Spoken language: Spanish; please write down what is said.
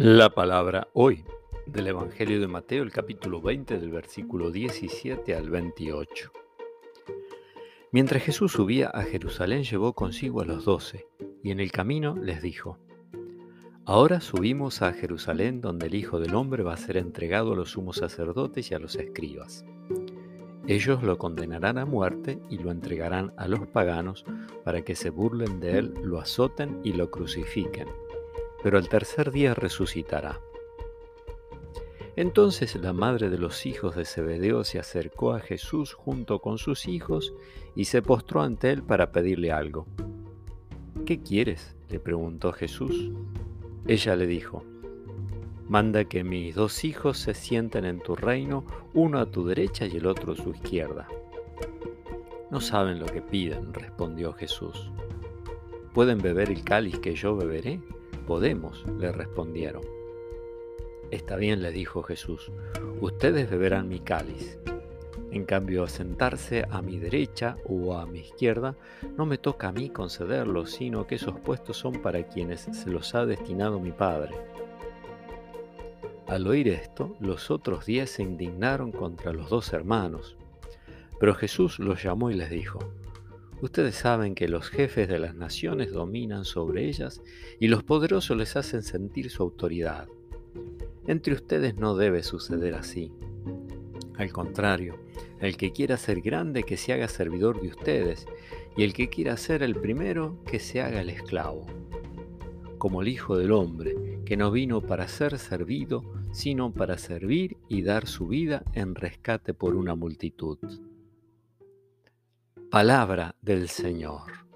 La palabra hoy del Evangelio de Mateo, el capítulo 20 del versículo 17 al 28. Mientras Jesús subía a Jerusalén llevó consigo a los doce y en el camino les dijo, Ahora subimos a Jerusalén donde el Hijo del Hombre va a ser entregado a los sumos sacerdotes y a los escribas. Ellos lo condenarán a muerte y lo entregarán a los paganos para que se burlen de él, lo azoten y lo crucifiquen pero al tercer día resucitará. Entonces la madre de los hijos de Zebedeo se acercó a Jesús junto con sus hijos y se postró ante él para pedirle algo. ¿Qué quieres? le preguntó Jesús. Ella le dijo, Manda que mis dos hijos se sienten en tu reino, uno a tu derecha y el otro a su izquierda. No saben lo que piden, respondió Jesús. ¿Pueden beber el cáliz que yo beberé? Podemos, le respondieron. Está bien, le dijo Jesús, ustedes beberán mi cáliz. En cambio, sentarse a mi derecha o a mi izquierda no me toca a mí concederlo, sino que esos puestos son para quienes se los ha destinado mi Padre. Al oír esto, los otros diez se indignaron contra los dos hermanos. Pero Jesús los llamó y les dijo, Ustedes saben que los jefes de las naciones dominan sobre ellas y los poderosos les hacen sentir su autoridad. Entre ustedes no debe suceder así. Al contrario, el que quiera ser grande que se haga servidor de ustedes, y el que quiera ser el primero que se haga el esclavo. Como el Hijo del Hombre, que no vino para ser servido, sino para servir y dar su vida en rescate por una multitud. Palabra del Señor.